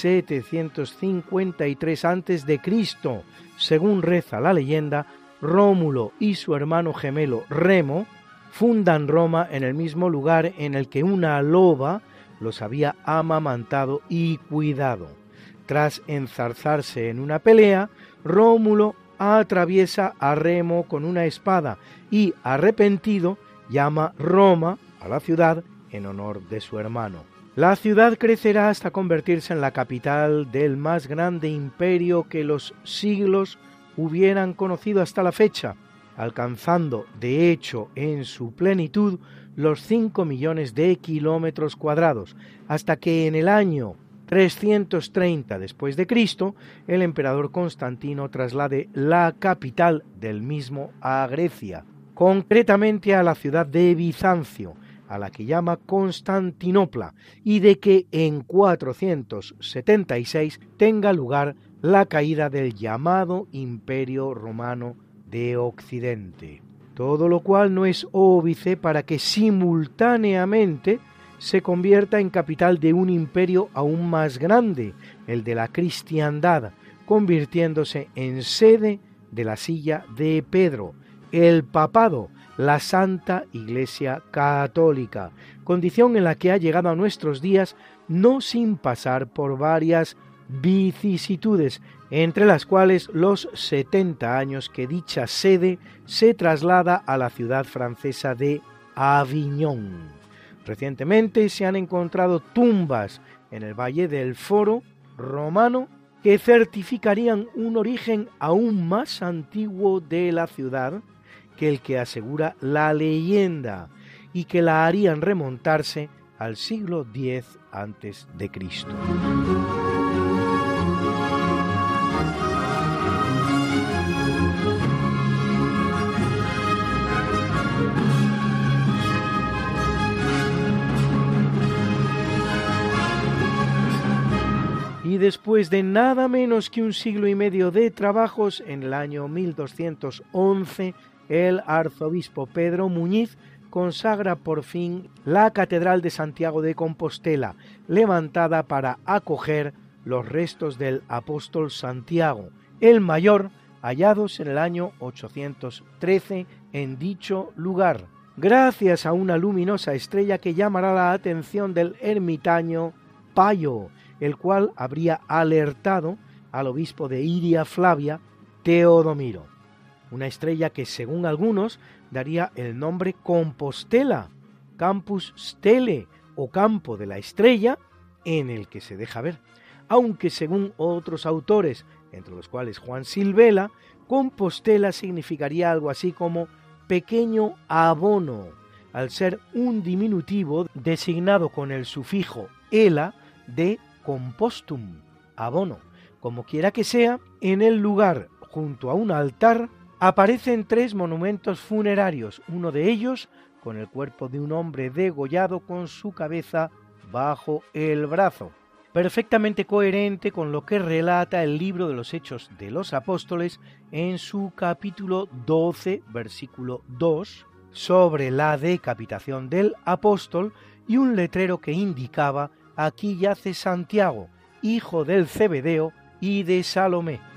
753 a.C., según reza la leyenda, Rómulo y su hermano gemelo Remo fundan Roma en el mismo lugar en el que una loba los había amamantado y cuidado. Tras enzarzarse en una pelea, Rómulo atraviesa a Remo con una espada y, arrepentido, llama Roma a la ciudad en honor de su hermano. La ciudad crecerá hasta convertirse en la capital del más grande imperio que los siglos hubieran conocido hasta la fecha, alcanzando de hecho en su plenitud los 5 millones de kilómetros cuadrados, hasta que en el año 330 después de Cristo el emperador Constantino traslade la capital del mismo a Grecia, concretamente a la ciudad de Bizancio, a la que llama Constantinopla, y de que en 476 tenga lugar la caída del llamado Imperio Romano de Occidente. Todo lo cual no es óbice para que simultáneamente se convierta en capital de un imperio aún más grande, el de la cristiandad, convirtiéndose en sede de la silla de Pedro, el papado, la Santa Iglesia Católica, condición en la que ha llegado a nuestros días no sin pasar por varias vicisitudes, entre las cuales los 70 años que dicha sede se traslada a la ciudad francesa de Aviñón. Recientemente se han encontrado tumbas en el Valle del Foro romano que certificarían un origen aún más antiguo de la ciudad que el que asegura la leyenda y que la harían remontarse al siglo X antes de Cristo. y después de nada menos que un siglo y medio de trabajos, en el año 1211, el arzobispo Pedro Muñiz consagra por fin la Catedral de Santiago de Compostela, levantada para acoger los restos del apóstol Santiago, el mayor, hallados en el año 813 en dicho lugar, gracias a una luminosa estrella que llamará la atención del ermitaño Payo, el cual habría alertado al obispo de Iria Flavia, Teodomiro, una estrella que según algunos daría el nombre Compostela, Campus Stele o campo de la estrella en el que se deja ver, aunque según otros autores, entre los cuales Juan Silvela, Compostela significaría algo así como pequeño abono, al ser un diminutivo designado con el sufijo ela de compostum, abono. Como quiera que sea, en el lugar, junto a un altar, aparecen tres monumentos funerarios, uno de ellos con el cuerpo de un hombre degollado con su cabeza bajo el brazo, perfectamente coherente con lo que relata el libro de los Hechos de los Apóstoles en su capítulo 12, versículo 2, sobre la decapitación del apóstol y un letrero que indicaba aquí yace Santiago, hijo del Cebedeo y de Salomé.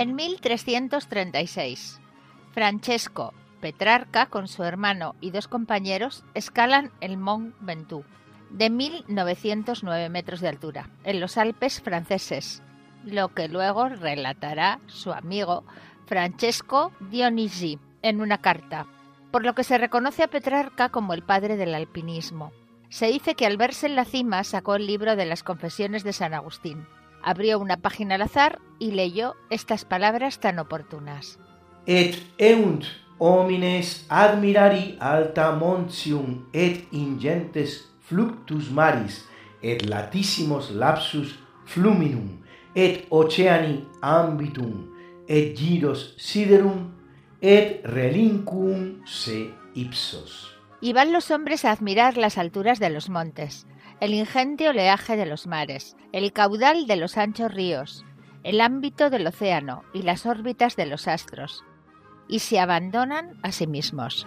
En 1336, Francesco Petrarca con su hermano y dos compañeros escalan el Mont Ventoux, de 1909 metros de altura, en los Alpes franceses, lo que luego relatará su amigo Francesco Dionigi en una carta, por lo que se reconoce a Petrarca como el padre del alpinismo. Se dice que al verse en la cima sacó el libro de las confesiones de San Agustín, abrió una página al azar y leyó estas palabras tan oportunas. Et eunt homines admirari alta montium et ingentes fluctus maris et latissimos lapsus fluminum et oceani ambitum et giros siderum et relincum se ipsos. Y van los hombres a admirar las alturas de los montes, el ingente oleaje de los mares, el caudal de los anchos ríos, el ámbito del océano y las órbitas de los astros, y se abandonan a sí mismos.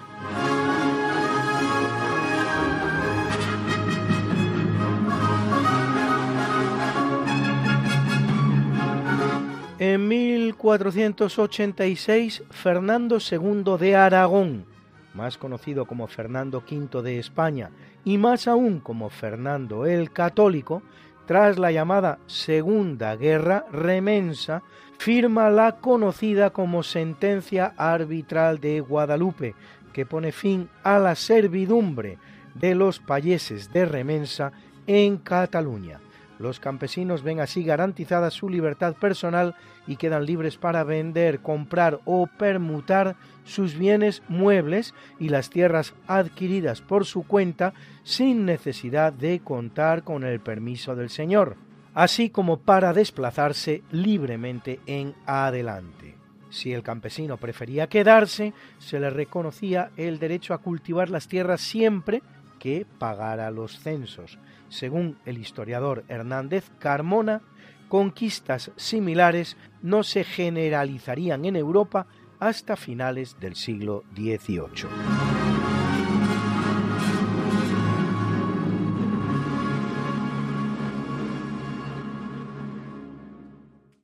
En 1486, Fernando II de Aragón, más conocido como Fernando V de España y más aún como Fernando el Católico, tras la llamada Segunda Guerra Remensa, firma la conocida como Sentencia Arbitral de Guadalupe, que pone fin a la servidumbre de los payeses de Remensa en Cataluña. Los campesinos ven así garantizada su libertad personal y quedan libres para vender, comprar o permutar sus bienes muebles y las tierras adquiridas por su cuenta sin necesidad de contar con el permiso del Señor, así como para desplazarse libremente en adelante. Si el campesino prefería quedarse, se le reconocía el derecho a cultivar las tierras siempre que pagara los censos. Según el historiador Hernández Carmona, conquistas similares no se generalizarían en Europa hasta finales del siglo XVIII.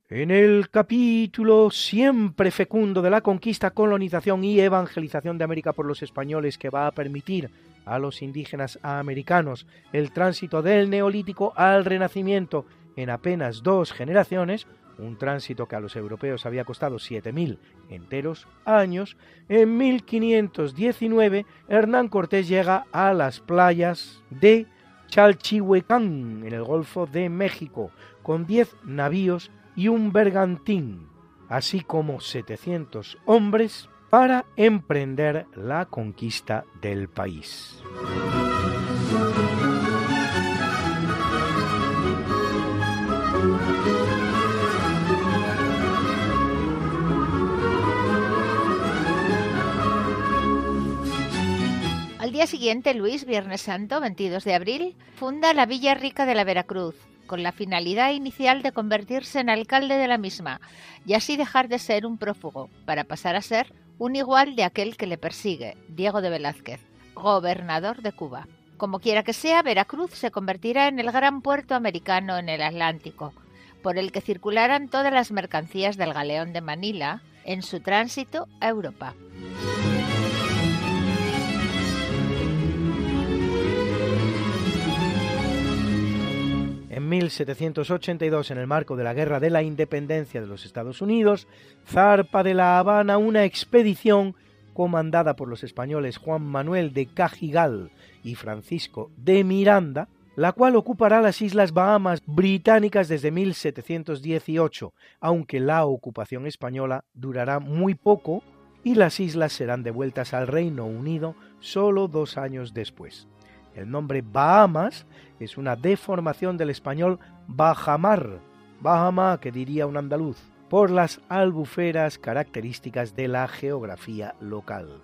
En el capítulo siempre fecundo de la conquista, colonización y evangelización de América por los españoles que va a permitir a los indígenas americanos. El tránsito del neolítico al renacimiento. En apenas dos generaciones, un tránsito que a los europeos había costado 7.000 enteros años, en 1519 Hernán Cortés llega a las playas de Chalchihuecán, en el Golfo de México, con 10 navíos y un bergantín, así como 700 hombres para emprender la conquista del país. Al día siguiente, Luis, Viernes Santo, 22 de abril, funda la Villa Rica de la Veracruz, con la finalidad inicial de convertirse en alcalde de la misma y así dejar de ser un prófugo para pasar a ser un igual de aquel que le persigue, Diego de Velázquez, gobernador de Cuba. Como quiera que sea, Veracruz se convertirá en el gran puerto americano en el Atlántico, por el que circularán todas las mercancías del galeón de Manila en su tránsito a Europa. 1782, en el marco de la Guerra de la Independencia de los Estados Unidos, zarpa de La Habana una expedición comandada por los españoles Juan Manuel de Cajigal y Francisco de Miranda, la cual ocupará las Islas Bahamas británicas desde 1718, aunque la ocupación española durará muy poco y las islas serán devueltas al Reino Unido solo dos años después. El nombre Bahamas es una deformación del español Bajamar, Bahama que diría un andaluz, por las albuferas características de la geografía local.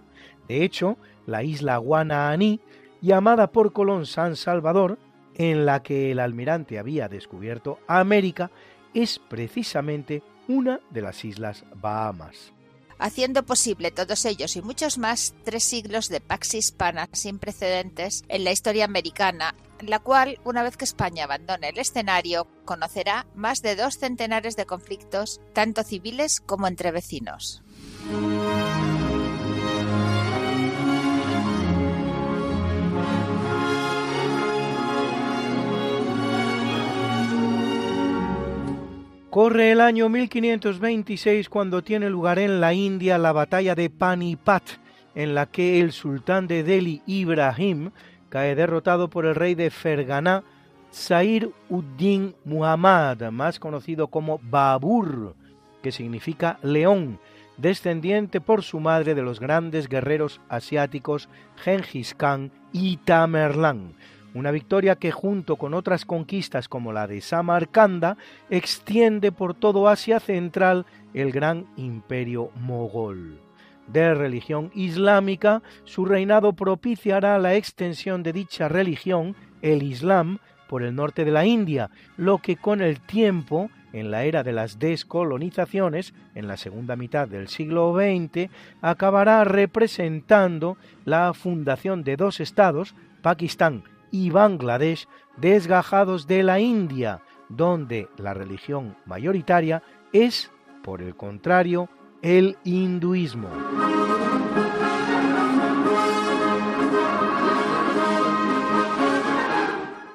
De hecho, la isla Guanaaní, llamada por Colón San Salvador, en la que el almirante había descubierto América, es precisamente una de las islas Bahamas haciendo posible todos ellos y muchos más tres siglos de pax hispana sin precedentes en la historia americana, la cual, una vez que España abandone el escenario, conocerá más de dos centenares de conflictos, tanto civiles como entre vecinos. Corre el año 1526 cuando tiene lugar en la India la batalla de Panipat, en la que el sultán de Delhi, Ibrahim, cae derrotado por el rey de Ferganá, Zair Uddin Muhammad, más conocido como Babur, que significa león, descendiente por su madre de los grandes guerreros asiáticos Genghis Khan y Tamerlán una victoria que junto con otras conquistas como la de Samarcanda extiende por todo Asia Central el gran imperio mogol. De religión islámica, su reinado propiciará la extensión de dicha religión, el Islam, por el norte de la India, lo que con el tiempo, en la era de las descolonizaciones, en la segunda mitad del siglo XX, acabará representando la fundación de dos estados, Pakistán y Bangladesh desgajados de la India, donde la religión mayoritaria es, por el contrario, el hinduismo.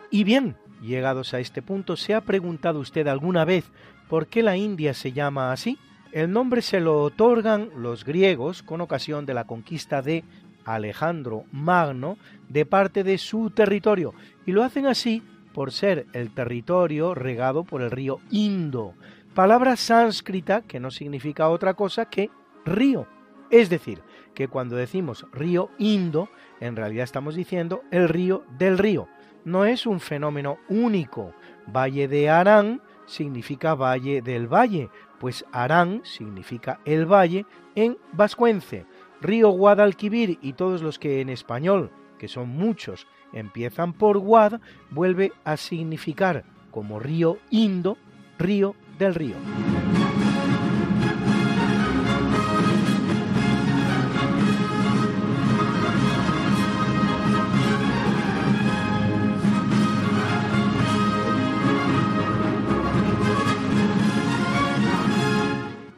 Y bien, llegados a este punto, ¿se ha preguntado usted alguna vez por qué la India se llama así? El nombre se lo otorgan los griegos con ocasión de la conquista de Alejandro Magno de parte de su territorio y lo hacen así por ser el territorio regado por el río Indo, palabra sánscrita que no significa otra cosa que río. Es decir, que cuando decimos río Indo, en realidad estamos diciendo el río del río. No es un fenómeno único. Valle de Arán significa valle del valle, pues Arán significa el valle en vascuence. Río Guadalquivir y todos los que en español, que son muchos, empiezan por Guad, vuelve a significar como río Indo, río del río.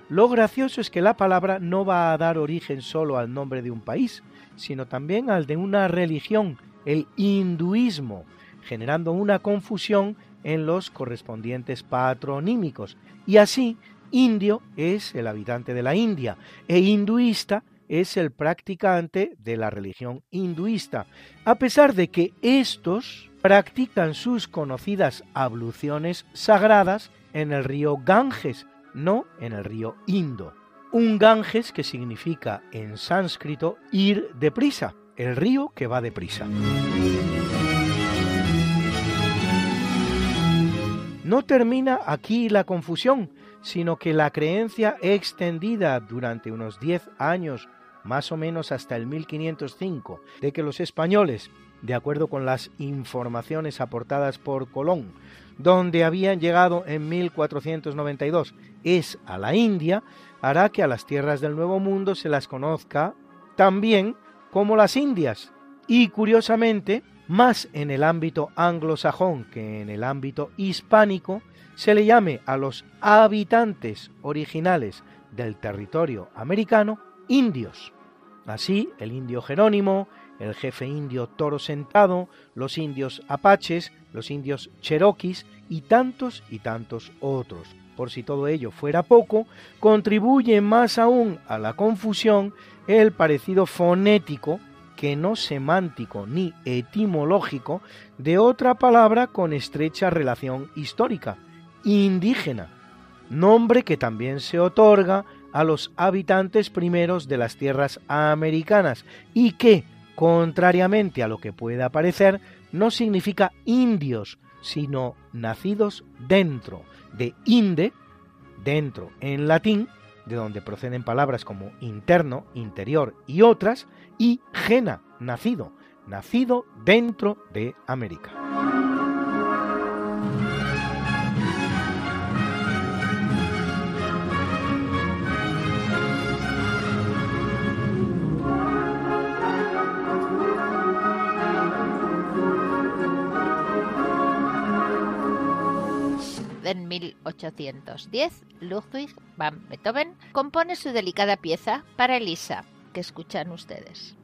Lo gracioso es que la palabra no va a dar origen solo al nombre de un país, sino también al de una religión, el hinduismo, generando una confusión en los correspondientes patronímicos. Y así, indio es el habitante de la India e hinduista es el practicante de la religión hinduista, a pesar de que estos practican sus conocidas abluciones sagradas en el río Ganges, no en el río Indo. Un Ganges que significa en sánscrito ir deprisa, el río que va deprisa. No termina aquí la confusión, sino que la creencia extendida durante unos 10 años más o menos hasta el 1505, de que los españoles, de acuerdo con las informaciones aportadas por Colón, donde habían llegado en 1492, es a la India, hará que a las tierras del Nuevo Mundo se las conozca también como las Indias. Y curiosamente, más en el ámbito anglosajón que en el ámbito hispánico, se le llame a los habitantes originales del territorio americano indios. Así, el indio Jerónimo, el jefe indio Toro Sentado, los indios apaches, los indios cheroquis y tantos y tantos otros. Por si todo ello fuera poco, contribuye más aún a la confusión el parecido fonético, que no semántico ni etimológico, de otra palabra con estrecha relación histórica, indígena, nombre que también se otorga a los habitantes primeros de las tierras americanas y que, contrariamente a lo que pueda parecer, no significa indios, sino nacidos dentro de inde, dentro en latín, de donde proceden palabras como interno, interior y otras, y gena, nacido, nacido dentro de América. 1810, Ludwig van Beethoven compone su delicada pieza para Elisa, que escuchan ustedes. '.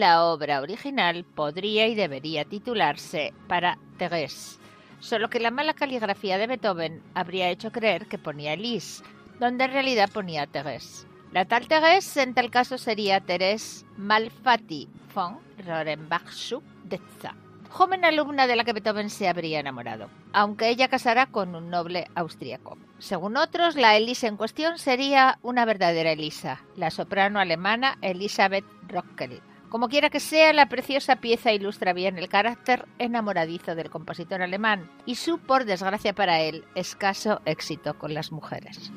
La obra original podría y debería titularse Para Thérèse, solo que la mala caligrafía de Beethoven habría hecho creer que ponía Elise, donde en realidad ponía Thérèse. La tal Thérèse en tal caso sería Thérèse Malfatti von Rohrenbach-Detza. joven alumna de la que Beethoven se habría enamorado, aunque ella casará con un noble austríaco. Según otros, la Elisa en cuestión sería una verdadera Elisa, la soprano alemana Elisabeth Rockel. Como quiera que sea, la preciosa pieza ilustra bien el carácter enamoradizo del compositor alemán y su, por desgracia para él, escaso éxito con las mujeres.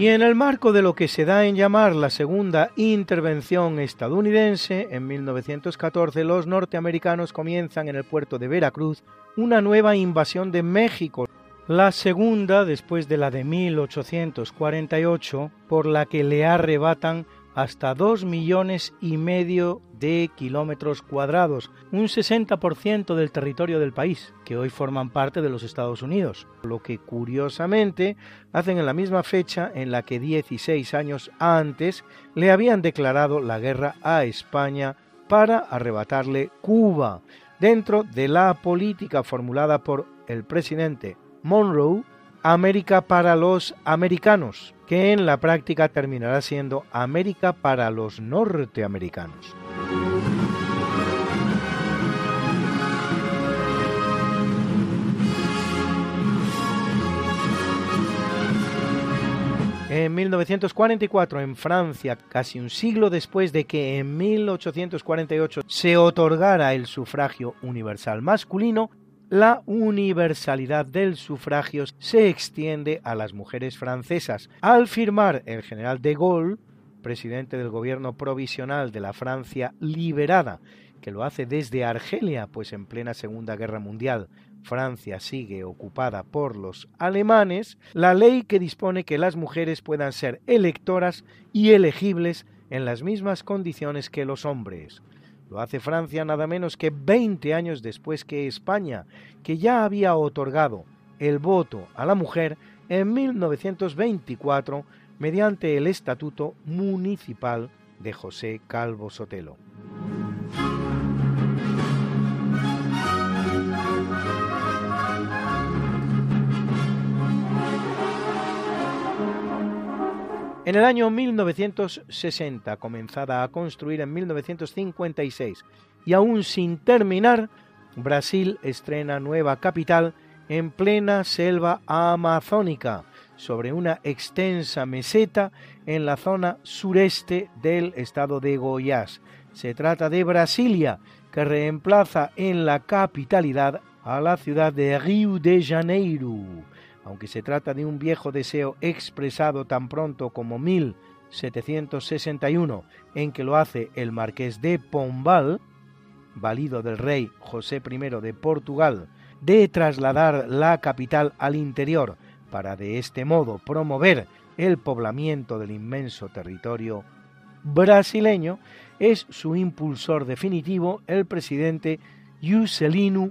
Y en el marco de lo que se da en llamar la segunda intervención estadounidense, en 1914 los norteamericanos comienzan en el puerto de Veracruz una nueva invasión de México, la segunda después de la de 1848, por la que le arrebatan hasta dos millones y medio de kilómetros cuadrados, un 60% del territorio del país, que hoy forman parte de los Estados Unidos, lo que curiosamente hacen en la misma fecha en la que 16 años antes le habían declarado la guerra a España para arrebatarle Cuba, dentro de la política formulada por el presidente Monroe, América para los americanos, que en la práctica terminará siendo América para los norteamericanos. En 1944, en Francia, casi un siglo después de que en 1848 se otorgara el sufragio universal masculino, la universalidad del sufragio se extiende a las mujeres francesas. Al firmar el general de Gaulle, presidente del gobierno provisional de la Francia liberada, que lo hace desde Argelia, pues en plena Segunda Guerra Mundial Francia sigue ocupada por los alemanes, la ley que dispone que las mujeres puedan ser electoras y elegibles en las mismas condiciones que los hombres. Lo hace Francia nada menos que 20 años después que España, que ya había otorgado el voto a la mujer en 1924 mediante el Estatuto Municipal de José Calvo Sotelo. En el año 1960, comenzada a construir en 1956 y aún sin terminar, Brasil estrena nueva capital en plena selva amazónica, sobre una extensa meseta en la zona sureste del estado de Goiás. Se trata de Brasilia, que reemplaza en la capitalidad a la ciudad de Río de Janeiro aunque se trata de un viejo deseo expresado tan pronto como 1761, en que lo hace el marqués de Pombal, valido del rey José I de Portugal, de trasladar la capital al interior para de este modo promover el poblamiento del inmenso territorio brasileño, es su impulsor definitivo el presidente Juscelino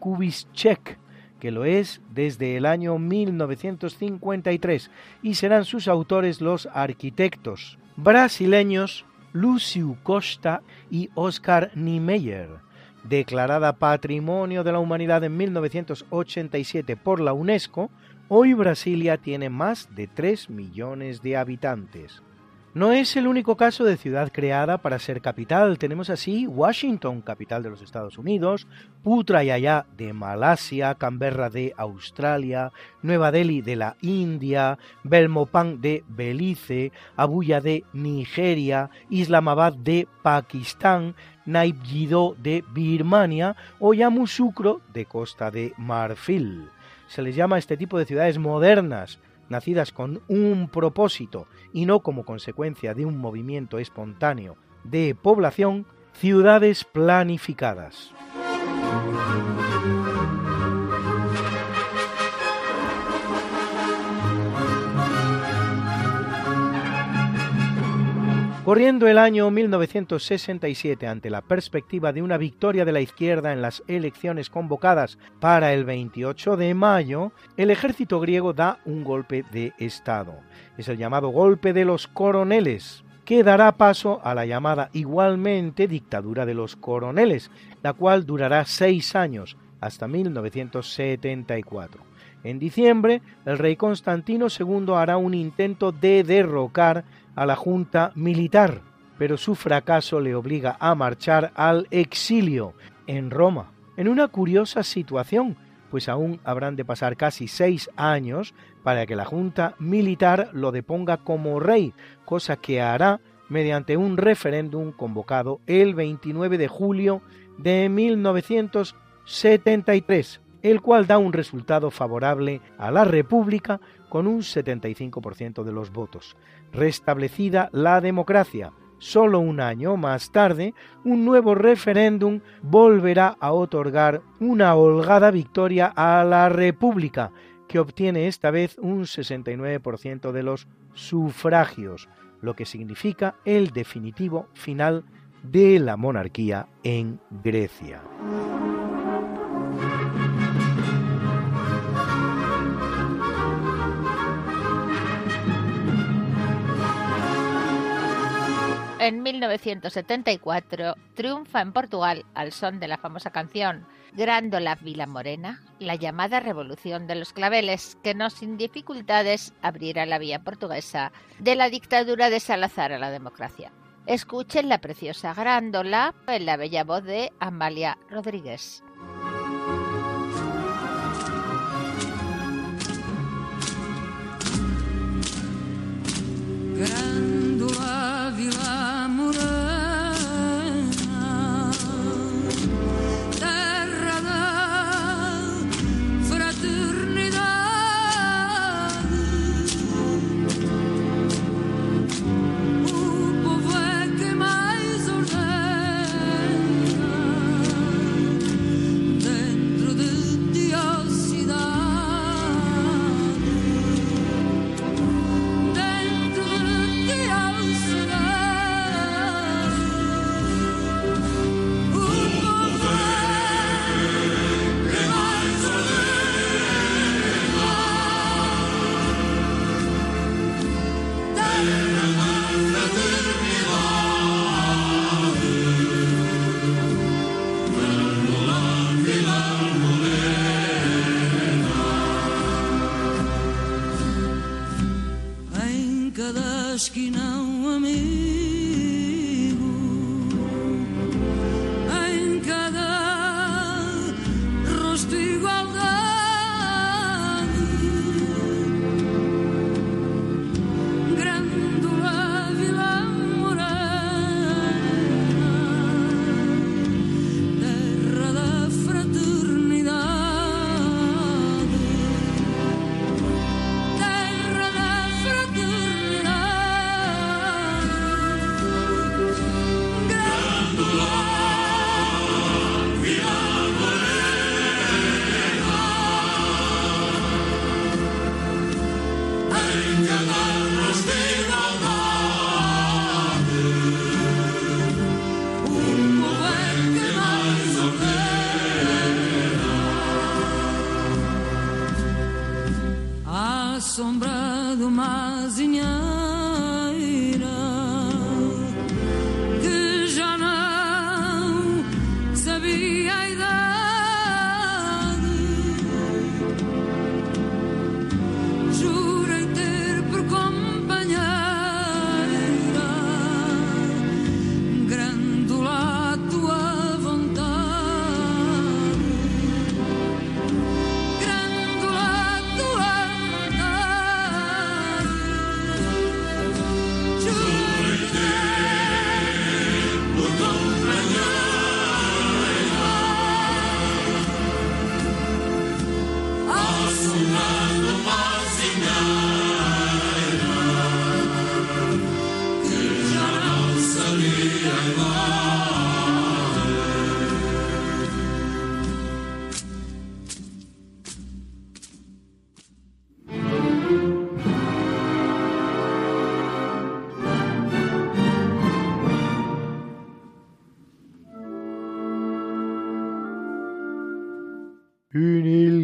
Kubitschek, que lo es desde el año 1953 y serán sus autores los arquitectos brasileños Lúcio Costa y Oscar Niemeyer. Declarada Patrimonio de la Humanidad en 1987 por la UNESCO, hoy Brasilia tiene más de 3 millones de habitantes. No es el único caso de ciudad creada para ser capital. Tenemos así Washington, capital de los Estados Unidos, Putrajaya de Malasia, Canberra de Australia, Nueva Delhi de la India, Belmopan de Belice, Abuya de Nigeria, Islamabad de Pakistán, Naypyidaw de Birmania o Yamoussoukro de Costa de Marfil. Se les llama a este tipo de ciudades modernas nacidas con un propósito y no como consecuencia de un movimiento espontáneo de población, ciudades planificadas. Corriendo el año 1967 ante la perspectiva de una victoria de la izquierda en las elecciones convocadas para el 28 de mayo, el ejército griego da un golpe de Estado. Es el llamado golpe de los coroneles, que dará paso a la llamada igualmente dictadura de los coroneles, la cual durará seis años, hasta 1974. En diciembre, el rey Constantino II hará un intento de derrocar a la junta militar, pero su fracaso le obliga a marchar al exilio en Roma, en una curiosa situación, pues aún habrán de pasar casi seis años para que la junta militar lo deponga como rey, cosa que hará mediante un referéndum convocado el 29 de julio de 1973, el cual da un resultado favorable a la República con un 75% de los votos. Restablecida la democracia, solo un año más tarde, un nuevo referéndum volverá a otorgar una holgada victoria a la República, que obtiene esta vez un 69% de los sufragios, lo que significa el definitivo final de la monarquía en Grecia. En 1974 triunfa en Portugal al son de la famosa canción Grándola Vila Morena, la llamada Revolución de los Claveles, que no sin dificultades abrirá la vía portuguesa de la dictadura de Salazar a la democracia. Escuchen la preciosa Grándola en la bella voz de Amalia Rodríguez. σκηνά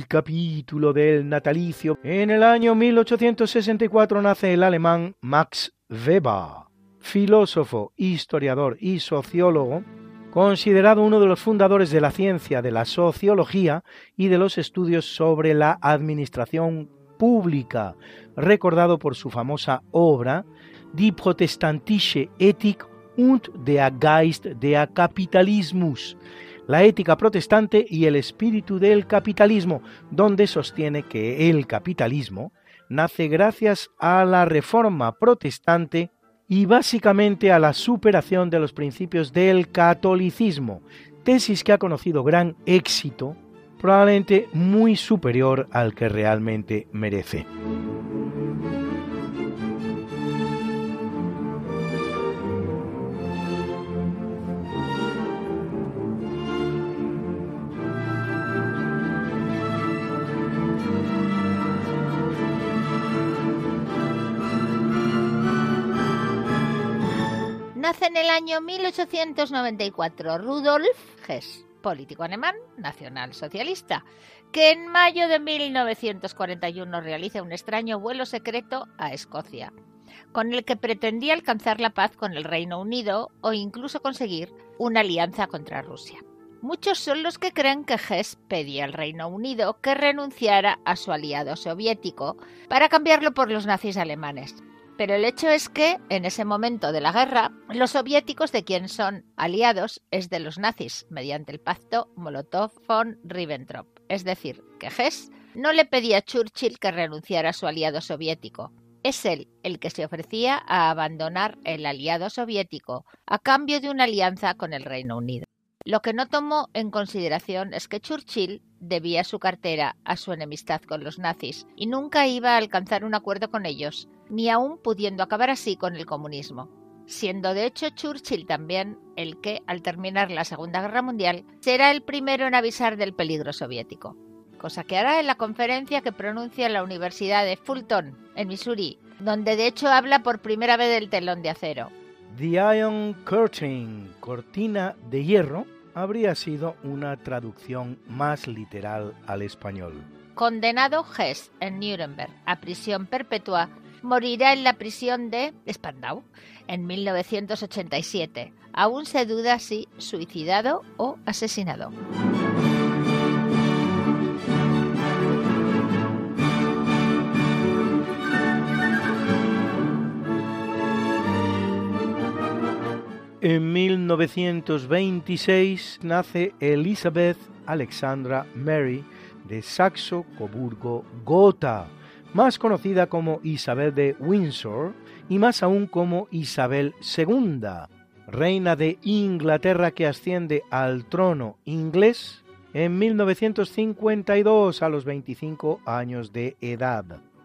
capítulo del natalicio, en el año 1864 nace el alemán Max Weber, filósofo, historiador y sociólogo, considerado uno de los fundadores de la ciencia de la sociología y de los estudios sobre la administración pública, recordado por su famosa obra Die protestantische Ethik und der Geist der Kapitalismus, la ética protestante y el espíritu del capitalismo, donde sostiene que el capitalismo nace gracias a la reforma protestante y básicamente a la superación de los principios del catolicismo, tesis que ha conocido gran éxito, probablemente muy superior al que realmente merece. Año 1894 Rudolf Hess, político alemán, nacionalsocialista, que en mayo de 1941 realiza un extraño vuelo secreto a Escocia, con el que pretendía alcanzar la paz con el Reino Unido o incluso conseguir una alianza contra Rusia. Muchos son los que creen que Hess pedía al Reino Unido que renunciara a su aliado soviético para cambiarlo por los nazis alemanes, pero el hecho es que, en ese momento de la guerra, los soviéticos de quien son aliados es de los nazis, mediante el pacto Molotov-von Ribbentrop. Es decir, que Hess no le pedía a Churchill que renunciara a su aliado soviético. Es él el que se ofrecía a abandonar el aliado soviético a cambio de una alianza con el Reino Unido. Lo que no tomó en consideración es que Churchill debía su cartera a su enemistad con los nazis y nunca iba a alcanzar un acuerdo con ellos, ni aun pudiendo acabar así con el comunismo, siendo de hecho Churchill también el que, al terminar la Segunda Guerra Mundial, será el primero en avisar del peligro soviético, cosa que hará en la conferencia que pronuncia en la Universidad de Fulton, en Missouri, donde de hecho habla por primera vez del telón de acero. The Iron Curtain, cortina de hierro, habría sido una traducción más literal al español. Condenado Hess en Nuremberg a prisión perpetua, morirá en la prisión de Spandau en 1987. Aún se duda si suicidado o asesinado. En 1926 nace Elizabeth Alexandra Mary de Saxo-Coburgo-Gotha, más conocida como Isabel de Windsor y más aún como Isabel II, reina de Inglaterra que asciende al trono inglés en 1952 a los 25 años de edad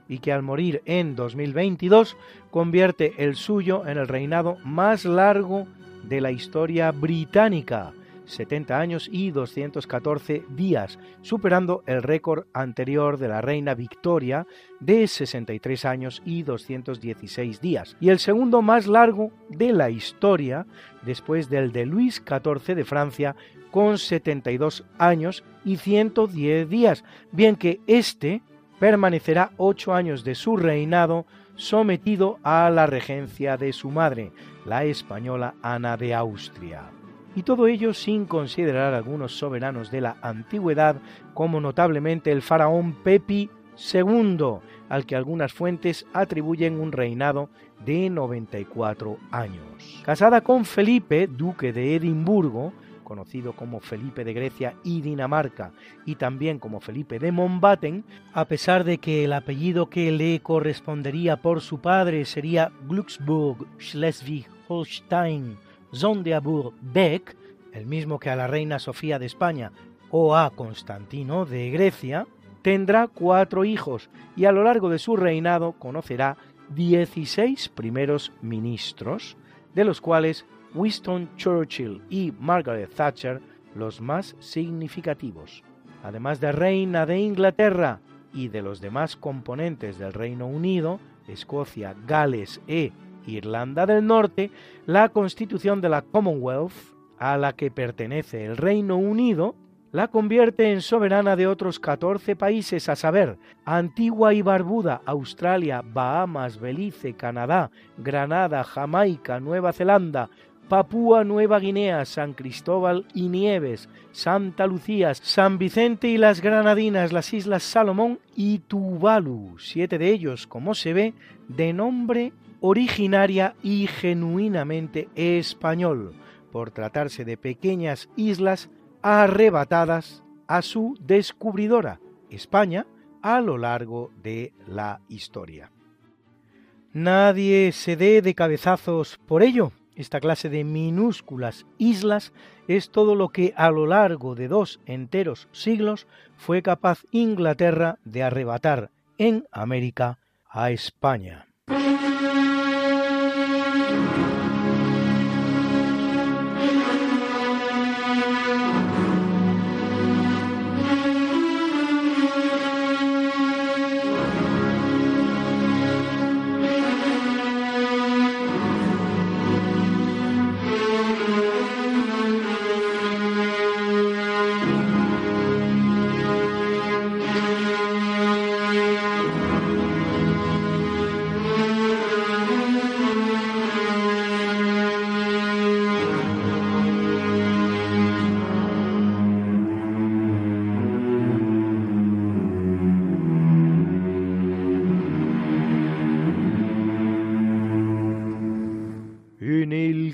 y que al morir en 2022 convierte el suyo en el reinado más largo de la historia británica, 70 años y 214 días, superando el récord anterior de la reina Victoria de 63 años y 216 días, y el segundo más largo de la historia después del de Luis XIV de Francia con 72 años y 110 días, bien que este permanecerá ocho años de su reinado sometido a la regencia de su madre, la española Ana de Austria. Y todo ello sin considerar algunos soberanos de la antigüedad, como notablemente el faraón Pepi II, al que algunas fuentes atribuyen un reinado de 94 años. Casada con Felipe, duque de Edimburgo, conocido como Felipe de Grecia y Dinamarca, y también como Felipe de Mombaten, a pesar de que el apellido que le correspondería por su padre sería Glücksburg, Schleswig-Holstein, Sonderburg-Beck, el mismo que a la reina Sofía de España o a Constantino de Grecia, tendrá cuatro hijos y a lo largo de su reinado conocerá 16 primeros ministros, de los cuales Winston Churchill y Margaret Thatcher los más significativos. Además de reina de Inglaterra y de los demás componentes del Reino Unido, Escocia, Gales e Irlanda del Norte, la constitución de la Commonwealth, a la que pertenece el Reino Unido, la convierte en soberana de otros 14 países, a saber, Antigua y Barbuda, Australia, Bahamas, Belice, Canadá, Granada, Jamaica, Nueva Zelanda, Papúa Nueva Guinea, San Cristóbal y Nieves, Santa Lucía, San Vicente y las Granadinas, las Islas Salomón y Tuvalu, siete de ellos, como se ve, de nombre originaria y genuinamente español, por tratarse de pequeñas islas arrebatadas a su descubridora, España, a lo largo de la historia. Nadie se dé de cabezazos por ello, esta clase de minúsculas islas es todo lo que a lo largo de dos enteros siglos fue capaz Inglaterra de arrebatar en América a España.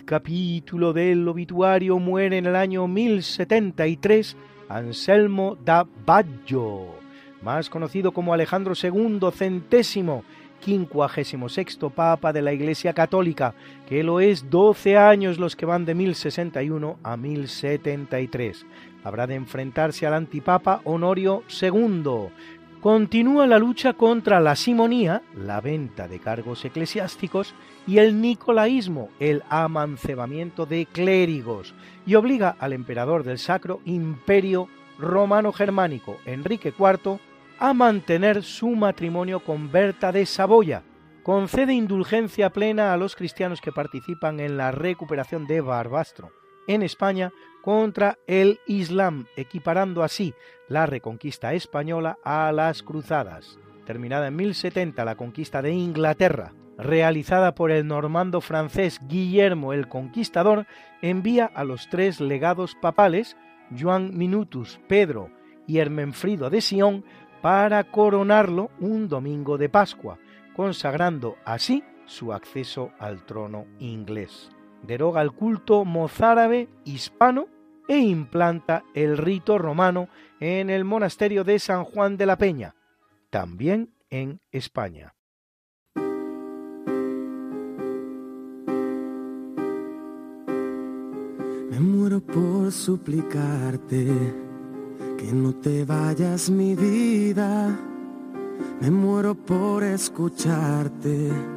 Capítulo del obituario muere en el año 1073 Anselmo da Baggio, más conocido como Alejandro II centésimo, quincuagésimo sexto Papa de la Iglesia Católica, que lo es 12 años los que van de 1061 a 1073. Habrá de enfrentarse al antipapa Honorio II, Continúa la lucha contra la simonía, la venta de cargos eclesiásticos, y el nicolaísmo, el amancebamiento de clérigos, y obliga al emperador del Sacro Imperio Romano Germánico, Enrique IV, a mantener su matrimonio con Berta de Saboya. Concede indulgencia plena a los cristianos que participan en la recuperación de Barbastro en España contra el Islam, equiparando así la reconquista española a las cruzadas. Terminada en 1070 la conquista de Inglaterra, realizada por el normando francés Guillermo el Conquistador, envía a los tres legados papales, Juan Minutus, Pedro y Hermenfrido de Sion, para coronarlo un domingo de Pascua, consagrando así su acceso al trono inglés deroga el culto mozárabe hispano e implanta el rito romano en el monasterio de San Juan de la Peña, también en España. Me muero por suplicarte que no te vayas mi vida. Me muero por escucharte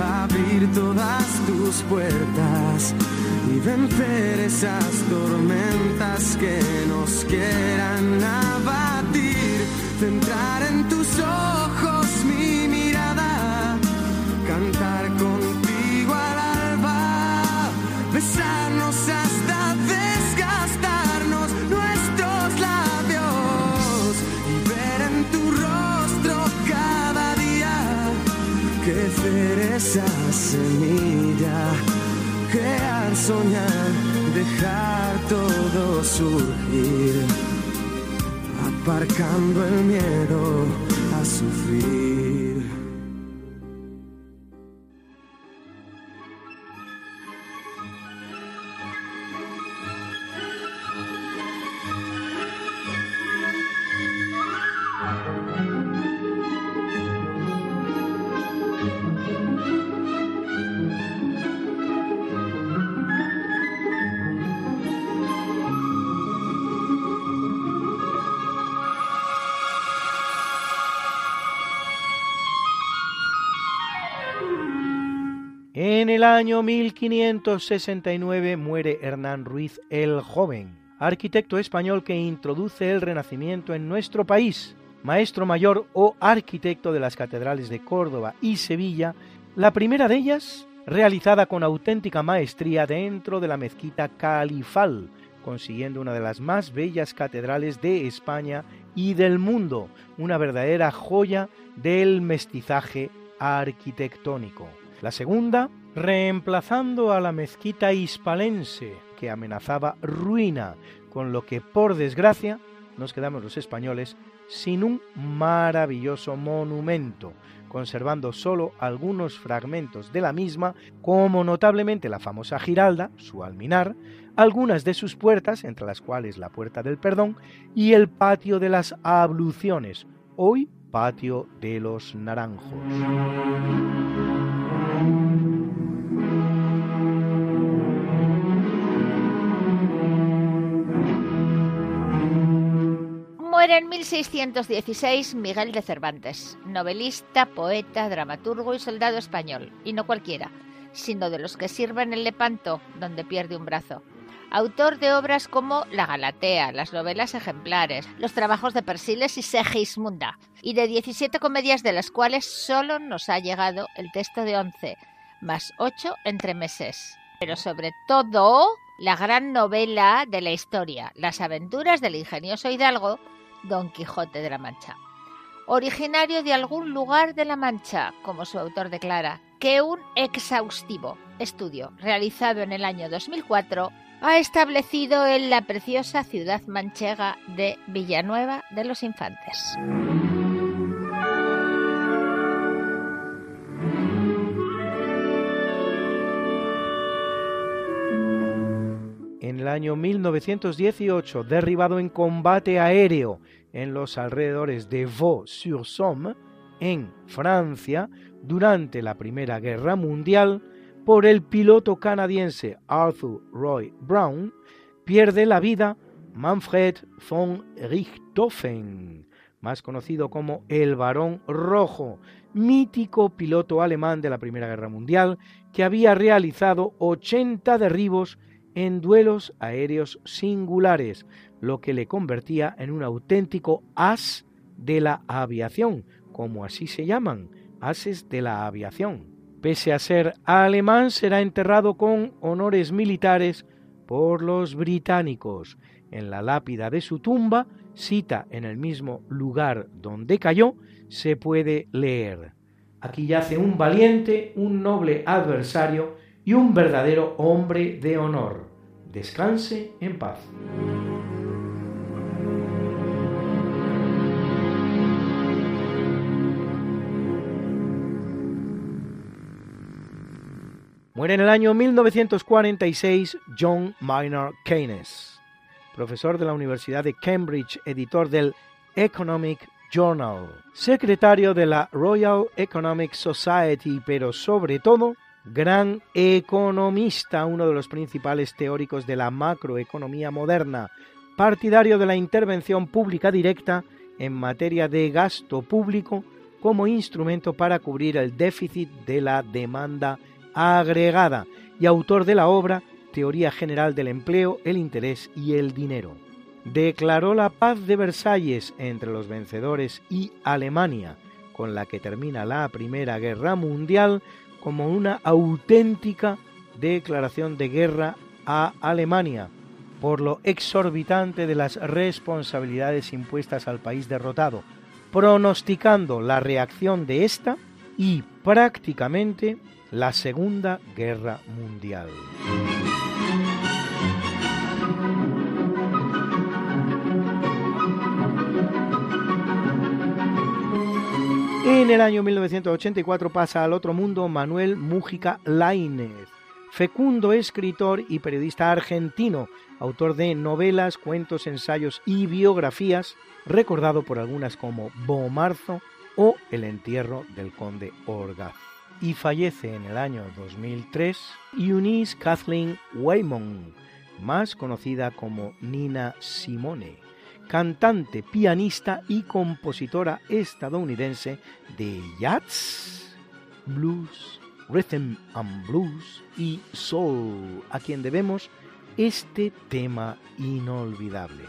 abrir todas tus puertas y vencer esas tormentas que nos quieran abatir, centrar en tus ojos mi mirada, cantar contigo al alba, besarnos esa semilla, crear, soñar, dejar todo surgir, aparcando el miedo a sufrir. Año 1569 muere Hernán Ruiz el Joven, arquitecto español que introduce el Renacimiento en nuestro país, maestro mayor o arquitecto de las catedrales de Córdoba y Sevilla, la primera de ellas realizada con auténtica maestría dentro de la mezquita califal, consiguiendo una de las más bellas catedrales de España y del mundo, una verdadera joya del mestizaje arquitectónico. La segunda, reemplazando a la mezquita hispalense que amenazaba ruina, con lo que por desgracia nos quedamos los españoles sin un maravilloso monumento, conservando solo algunos fragmentos de la misma, como notablemente la famosa Giralda, su alminar, algunas de sus puertas, entre las cuales la Puerta del Perdón, y el patio de las abluciones, hoy patio de los Naranjos. Muere en 1616 Miguel de Cervantes, novelista, poeta, dramaturgo y soldado español, y no cualquiera, sino de los que sirven en Lepanto, donde pierde un brazo. Autor de obras como La Galatea, las novelas ejemplares, los trabajos de Persiles y Segismunda, y de 17 comedias de las cuales solo nos ha llegado el texto de 11, más 8 entre meses. Pero sobre todo, la gran novela de la historia, Las aventuras del ingenioso Hidalgo, Don Quijote de la Mancha. Originario de algún lugar de la Mancha, como su autor declara, que un exhaustivo estudio realizado en el año 2004 ha establecido en la preciosa ciudad manchega de Villanueva de los Infantes. El año 1918, derribado en combate aéreo en los alrededores de Vaux-sur-Somme, en Francia, durante la Primera Guerra Mundial, por el piloto canadiense Arthur Roy Brown, pierde la vida Manfred von Richthofen, más conocido como el Barón Rojo, mítico piloto alemán de la Primera Guerra Mundial, que había realizado 80 derribos en duelos aéreos singulares, lo que le convertía en un auténtico as de la aviación, como así se llaman, ases de la aviación. Pese a ser alemán, será enterrado con honores militares por los británicos. En la lápida de su tumba, cita en el mismo lugar donde cayó, se puede leer. Aquí yace un valiente, un noble adversario y un verdadero hombre de honor. Descanse en paz. Muere en el año 1946 John Maynard Keynes, profesor de la Universidad de Cambridge, editor del Economic Journal, secretario de la Royal Economic Society, pero sobre todo gran economista, uno de los principales teóricos de la macroeconomía moderna, partidario de la intervención pública directa en materia de gasto público como instrumento para cubrir el déficit de la demanda agregada y autor de la obra Teoría General del Empleo, el Interés y el Dinero. Declaró la paz de Versalles entre los vencedores y Alemania, con la que termina la Primera Guerra Mundial, como una auténtica declaración de guerra a Alemania por lo exorbitante de las responsabilidades impuestas al país derrotado, pronosticando la reacción de esta y prácticamente la Segunda Guerra Mundial. En el año 1984 pasa al otro mundo Manuel Mújica Lainez, fecundo escritor y periodista argentino, autor de novelas, cuentos, ensayos y biografías, recordado por algunas como Bo Marzo o El entierro del conde Orgaz. Y fallece en el año 2003 Eunice Kathleen Waymon, más conocida como Nina Simone cantante, pianista y compositora estadounidense de jazz, blues, rhythm and blues y soul, a quien debemos este tema inolvidable.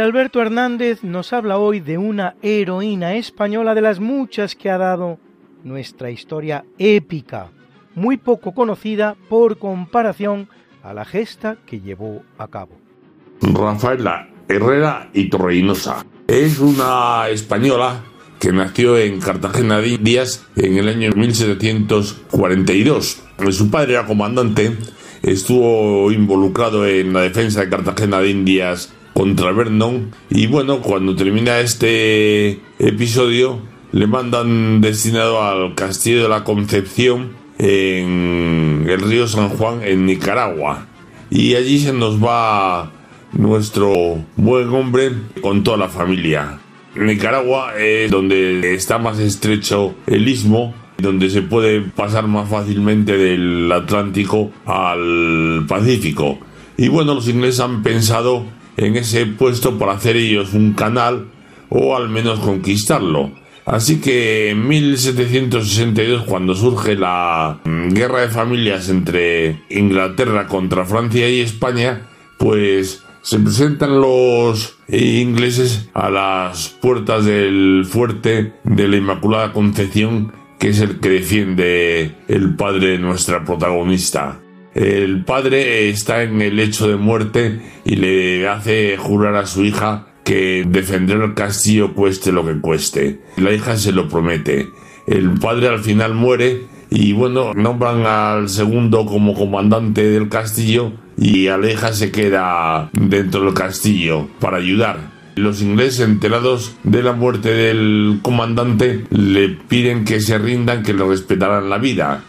Alberto Hernández nos habla hoy de una heroína española de las muchas que ha dado nuestra historia épica, muy poco conocida por comparación a la gesta que llevó a cabo. Rafaela Herrera y Torreinosa es una española que nació en Cartagena de Indias en el año 1742. Su padre era comandante, estuvo involucrado en la defensa de Cartagena de Indias contra Vernon y bueno, cuando termina este episodio le mandan destinado al Castillo de la Concepción en el río San Juan en Nicaragua y allí se nos va nuestro buen hombre con toda la familia. Nicaragua es donde está más estrecho el istmo, donde se puede pasar más fácilmente del Atlántico al Pacífico. Y bueno, los ingleses han pensado en ese puesto para hacer ellos un canal o al menos conquistarlo. Así que en 1762, cuando surge la guerra de familias entre Inglaterra contra Francia y España, pues se presentan los ingleses a las puertas del fuerte de la Inmaculada Concepción, que es el que defiende el padre de nuestra protagonista. El padre está en el lecho de muerte y le hace jurar a su hija que defender el castillo cueste lo que cueste. La hija se lo promete. El padre al final muere y bueno, nombran al segundo como comandante del castillo y Aleja se queda dentro del castillo para ayudar. Los ingleses enterados de la muerte del comandante le piden que se rindan, que le respetarán la vida.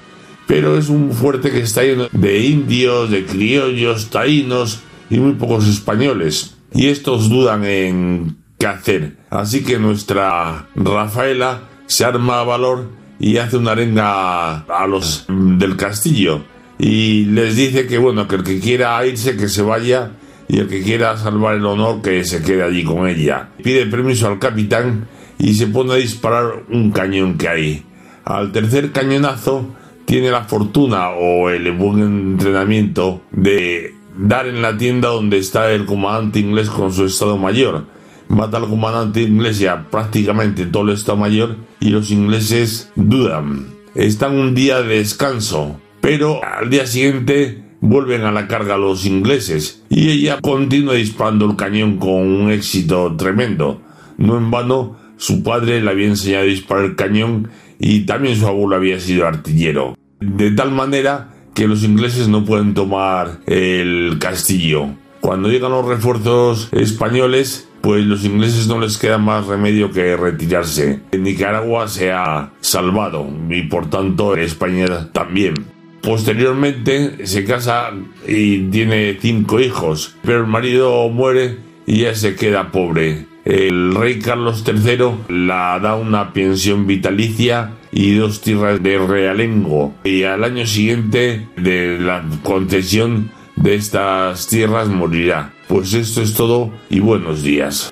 Pero es un fuerte que está lleno de indios, de criollos, taínos y muy pocos españoles. Y estos dudan en qué hacer. Así que nuestra Rafaela se arma a valor y hace una arenga a los del castillo y les dice que bueno, que el que quiera irse que se vaya y el que quiera salvar el honor que se quede allí con ella. Pide permiso al capitán y se pone a disparar un cañón que hay. Al tercer cañonazo tiene la fortuna o el buen entrenamiento de dar en la tienda donde está el comandante inglés con su estado mayor mata al comandante inglés y a prácticamente todo el Estado Mayor y los ingleses dudan. Están un día de descanso, pero al día siguiente vuelven a la carga los ingleses y ella continúa disparando el cañón con un éxito tremendo. No en vano, su padre le había enseñado a disparar el cañón y también su abuelo había sido artillero. De tal manera que los ingleses no pueden tomar el castillo. Cuando llegan los refuerzos españoles, pues los ingleses no les queda más remedio que retirarse. Nicaragua se ha salvado y por tanto España también. Posteriormente se casa y tiene cinco hijos, pero el marido muere y ya se queda pobre. El rey Carlos III la da una pensión vitalicia y dos tierras de realengo. Y al año siguiente de la concesión de estas tierras morirá. Pues esto es todo y buenos días.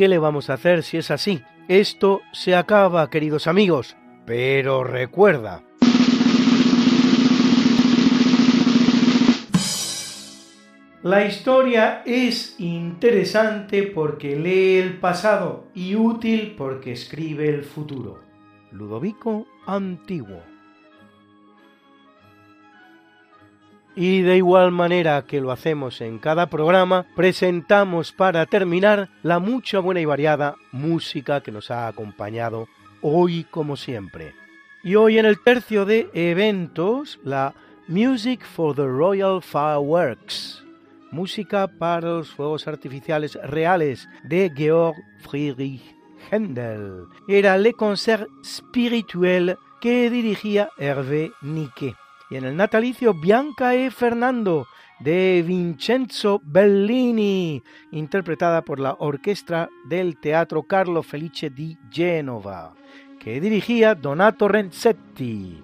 Qué le vamos a hacer si es así? Esto se acaba, queridos amigos. Pero recuerda, La historia es interesante porque lee el pasado y útil porque escribe el futuro. Ludovico Antiguo. Y de igual manera que lo hacemos en cada programa, presentamos para terminar la mucha buena y variada música que nos ha acompañado hoy como siempre. Y hoy en el tercio de eventos, la Music for the Royal Fireworks música para los fuegos artificiales reales de Georg Friedrich Händel. Era Le Concert Spirituel que dirigía Hervé Nique. Y en el natalicio Bianca e Fernando de Vincenzo Bellini, interpretada por la orquesta del Teatro Carlo Felice di Genova, que dirigía Donato Renzetti.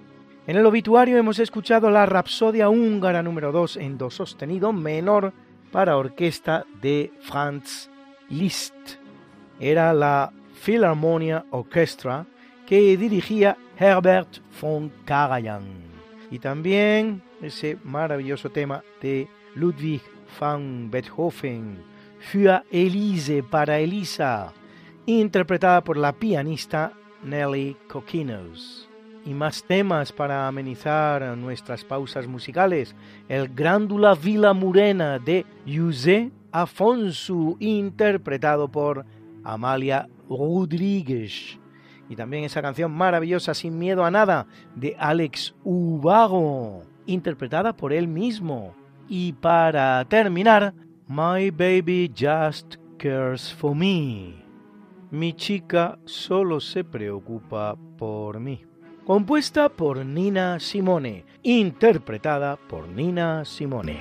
En el obituario hemos escuchado la Rapsodia húngara número 2 en do sostenido menor para orquesta de Franz Liszt. Era la Philharmonia Orchestra que dirigía Herbert von Karajan. Y también ese maravilloso tema de Ludwig van Beethoven, Für Elise para Elisa, interpretada por la pianista Nelly Coquinos. Y más temas para amenizar nuestras pausas musicales. El Grándula Vila Murena de José Afonso, interpretado por Amalia Rodríguez. Y también esa canción maravillosa Sin Miedo a Nada de Alex Ubago, interpretada por él mismo. Y para terminar, My Baby Just Cares for Me. Mi chica solo se preocupa por mí. Compuesta por Nina Simone, interpretada por Nina Simone.